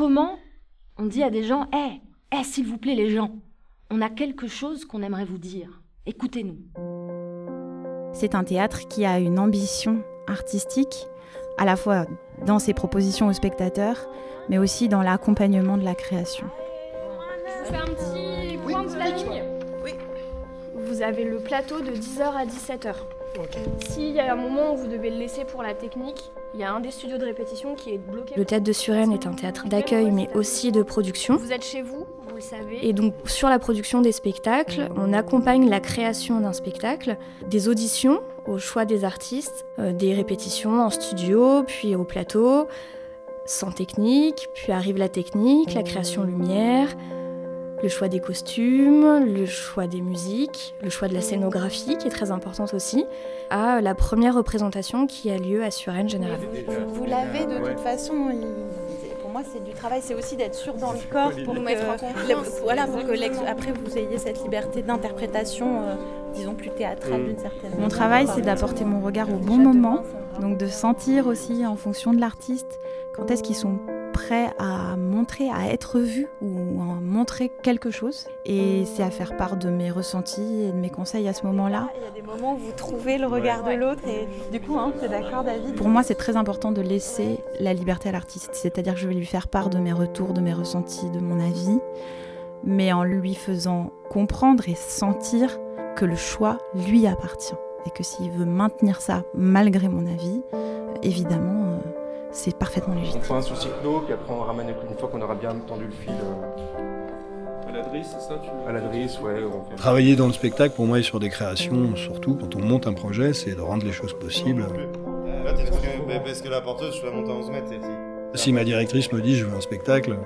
comment on dit à des gens Eh, eh, s'il vous plaît, les gens, on a quelque chose qu'on aimerait vous dire. Écoutez-nous. C'est un théâtre qui a une ambition artistique, à la fois dans ses propositions aux spectateurs, mais aussi dans l'accompagnement de la création. Je vous fais un petit point de planning. Oui. Vous avez le plateau de 10h à 17h. S'il y a un moment où vous devez le laisser pour la technique, il y a un des studios de répétition qui est bloqué. Le théâtre de Suresnes est un théâtre d'accueil mais aussi de production. Vous êtes chez vous, vous le savez. Et donc sur la production des spectacles, on accompagne la création d'un spectacle, des auditions au choix des artistes, euh, des répétitions en studio, puis au plateau, sans technique, puis arrive la technique, la création lumière, le choix des costumes, le choix des musiques, le choix de la scénographie qui est très importante aussi, à la première représentation qui a lieu à Suresnes généralement. Vous l'avez de toute façon. Pour moi, c'est du travail, c'est aussi d'être sûr dans le corps pour Nous que, mettre en confiance. voilà, pour que après vous ayez cette liberté d'interprétation, euh, disons plus théâtrale d'une certaine Mon manière. travail, Par c'est d'apporter mon regard au bon moment, donc de sentir aussi en fonction de l'artiste quand est-ce qu'ils sont à montrer, à être vus ou à montrer quelque chose. Et c'est à faire part de mes ressentis et de mes conseils à ce moment-là. Il y a des moments où vous trouvez le regard de l'autre et du coup, hein, c'est d'accord, David? Pour moi, c'est très important de laisser la liberté à l'artiste, c'est-à-dire que je vais lui faire part de mes retours, de mes ressentis, de mon avis, mais en lui faisant comprendre et sentir que le choix lui appartient et que s'il veut maintenir ça malgré mon avis, évidemment, euh, c'est parfaitement On légitime. fera un sous cyclo, puis après on ramène une fois qu'on aura bien tendu le fil. euh, À l'adresse, c'est ça tu... À la drisse, ouais. On fait... Travailler dans le spectacle, pour moi, et sur des créations, surtout quand on monte un projet, c'est de rendre les choses possibles. Là, t'es parce que, parce que la porteuse, je la monte à 11 mètres, celle-ci. Si ma directrice me dit je veux un spectacle,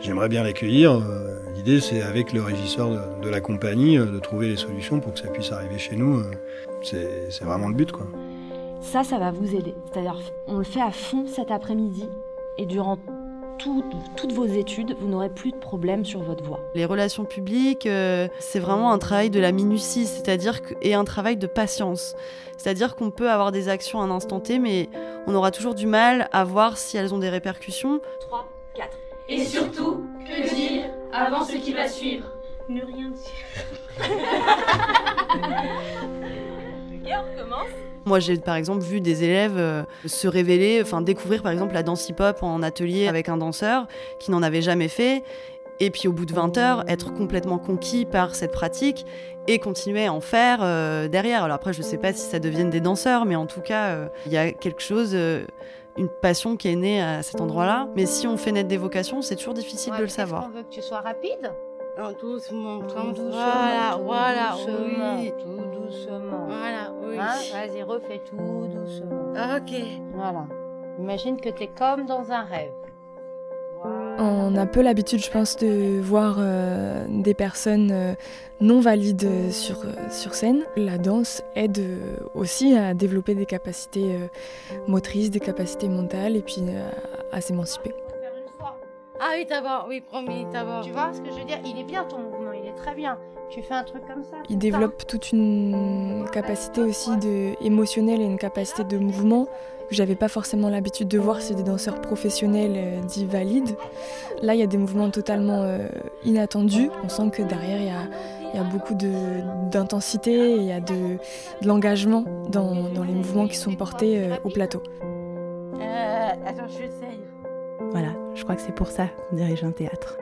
j'aimerais bien l'accueillir. euh, L'idée, c'est avec le régisseur de, de la compagnie euh, de trouver les solutions pour que ça puisse arriver chez nous. C'est c'est vraiment le but, quoi. Ça, ça va vous aider. C'est-à-dire, on le fait à fond cet après-midi et durant tout- toutes vos études, vous n'aurez plus de problème sur votre voix. Les relations publiques, euh, c'est vraiment un travail de la minutie, c'est-à-dire que, et un travail de patience. C'est-à-dire qu'on peut avoir des actions à un instant T, mais on aura toujours du mal à voir si elles ont des répercussions. 3, 4. Et surtout, que dire avant ce qui va suivre? Ne rien dire. Commence. Moi, j'ai par exemple vu des élèves euh, se révéler, enfin découvrir par exemple la danse hip-hop en atelier avec un danseur qui n'en avait jamais fait. Et puis au bout de 20 heures, être complètement conquis par cette pratique et continuer à en faire euh, derrière. Alors après, je ne sais pas si ça devienne des danseurs, mais en tout cas, euh, il y a quelque chose, euh, une passion qui est née à cet endroit-là. Mais si on fait naître des vocations, c'est toujours difficile de le savoir. On veut que tu sois rapide doucement, Tout comme doucement, Voilà, tout voilà, doucement, oui. Tout doucement. Voilà, oui. Hein? Vas-y, refais tout doucement. Ok. Voilà. Imagine que t'es comme dans un rêve. On a peu l'habitude, je pense, de voir euh, des personnes euh, non valides euh, sur, euh, sur scène. La danse aide euh, aussi à développer des capacités euh, motrices, des capacités mentales et puis euh, à s'émanciper. Ah oui, d'abord, oui, promis, d'abord. Tu vois ce que je veux dire? Il est bien ton mouvement, il est très bien. Tu fais un truc comme ça. Il développe toute une capacité aussi de, émotionnelle et une capacité de mouvement que j'avais pas forcément l'habitude de voir chez des danseurs professionnels euh, dits valides. Là, il y a des mouvements totalement euh, inattendus. On sent que derrière, il y a, il y a beaucoup de- d'intensité et il y a de, de l'engagement dans, dans les mouvements qui sont portés euh, au plateau. Euh, attends, j'essaye. Voilà, je crois que c'est pour ça qu'on dirige un théâtre.